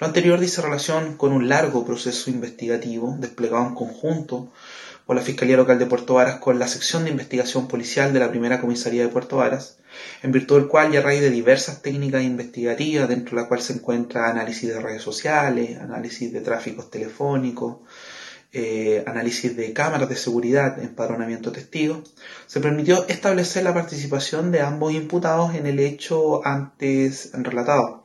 Lo anterior dice relación con un largo proceso investigativo desplegado en conjunto por la Fiscalía Local de Puerto Varas con la sección de investigación policial de la primera comisaría de Puerto Varas, en virtud del cual y a raíz de diversas técnicas investigativas, dentro de la cual se encuentra análisis de redes sociales, análisis de tráficos telefónicos, eh, análisis de cámaras de seguridad, empadronamiento testigo, se permitió establecer la participación de ambos imputados en el hecho antes relatado.